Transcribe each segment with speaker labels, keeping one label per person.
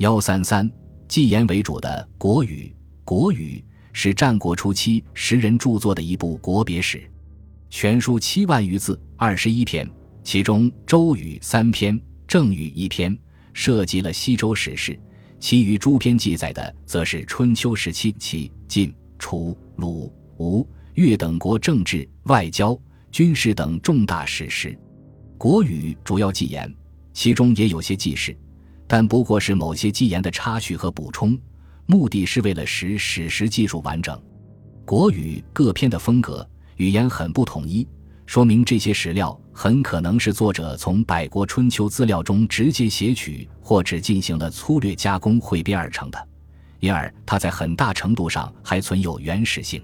Speaker 1: 幺三三，纪言为主的《国语》，《国语》是战国初期时人著作的一部国别史，全书七万余字，二十一篇，其中《周语》三篇，《郑语》一篇，涉及了西周史事；其余诸篇记载的，则是春秋时期齐、晋、楚、鲁、吴、越等国政治、外交、军事等重大史事。《国语》主要记言，其中也有些记事。但不过是某些基言的插叙和补充，目的是为了使史实技术完整。国语各篇的风格语言很不统一，说明这些史料很可能是作者从百国春秋资料中直接写取，或只进行了粗略加工汇编而成的，因而它在很大程度上还存有原始性。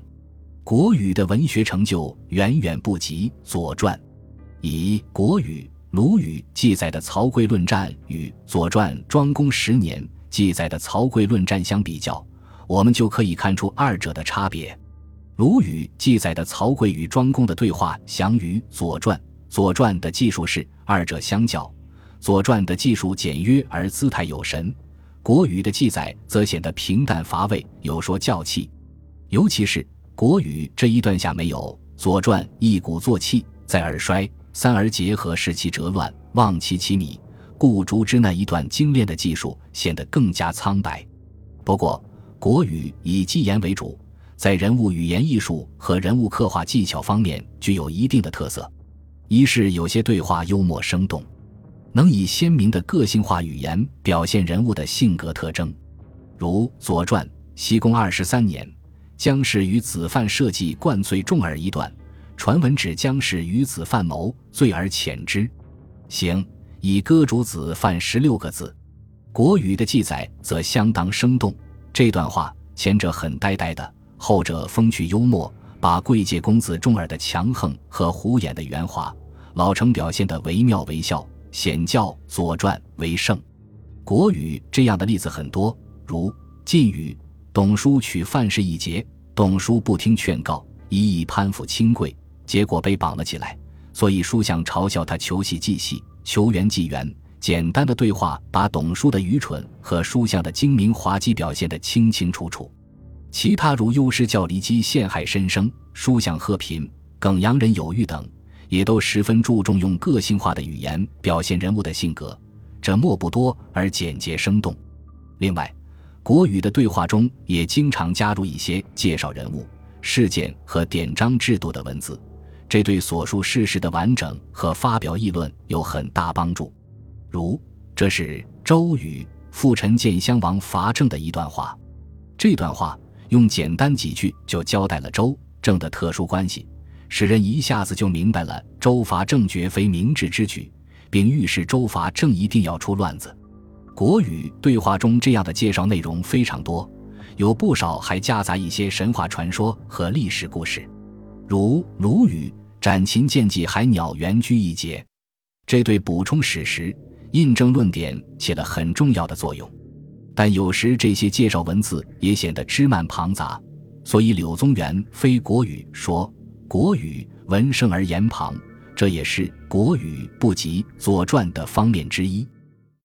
Speaker 1: 国语的文学成就远远不及《左传》，以国语。鲁语记载的曹刿论战与《左传》庄公十年记载的曹刿论战相比较，我们就可以看出二者的差别。鲁语记载的曹刿与庄公的对话详于《左传》，《左传》的技术是二者相较，《左传》的技术简约而姿态有神，国语的记载则显得平淡乏味，有说教气。尤其是国语这一段下没有《左传》一鼓作气，在而衰。三而结合，使其折乱，忘其其米，故竹之那一段精炼的技术显得更加苍白。不过，国语以记言为主，在人物语言艺术和人物刻画技巧方面具有一定的特色。一是有些对话幽默生动，能以鲜明的个性化语言表现人物的性格特征，如《左传》西公二十三年，姜氏与子犯设计灌醉重耳一段。传闻指姜氏与子犯谋，罪而遣之。行以歌主子犯十六个字。国语的记载则相当生动。这段话，前者很呆呆的，后者风趣幽默，把贵界公子重耳的强横和虎眼的圆滑，老成表现得惟妙惟肖，显教《左传》为胜。国语这样的例子很多，如晋语，董叔取范氏一节，董叔不听劝告，一意攀附亲贵。结果被绑了起来，所以书相嘲笑他求戏计戏，求缘计缘。简单的对话把董叔的愚蠢和书相的精明滑稽表现得清清楚楚。其他如幽师教离机陷害申生，书相贺贫，耿阳人有欲等，也都十分注重用个性化的语言表现人物的性格，这墨不多而简洁生动。另外，国语的对话中也经常加入一些介绍人物、事件和典章制度的文字。这对所述事实的完整和发表议论有很大帮助。如，这是周瑜父臣见襄王伐郑的一段话。这段话用简单几句就交代了周郑的特殊关系，使人一下子就明白了周伐郑绝非明智之举，并预示周伐郑一定要出乱子。国语对话中这样的介绍内容非常多，有不少还夹杂一些神话传说和历史故事。如鲁语斩秦见计海鸟原居一节，这对补充史实、印证论点起了很重要的作用。但有时这些介绍文字也显得枝蔓庞杂，所以柳宗元非国语说国语文胜而言旁，这也是国语不及《左传》的方面之一。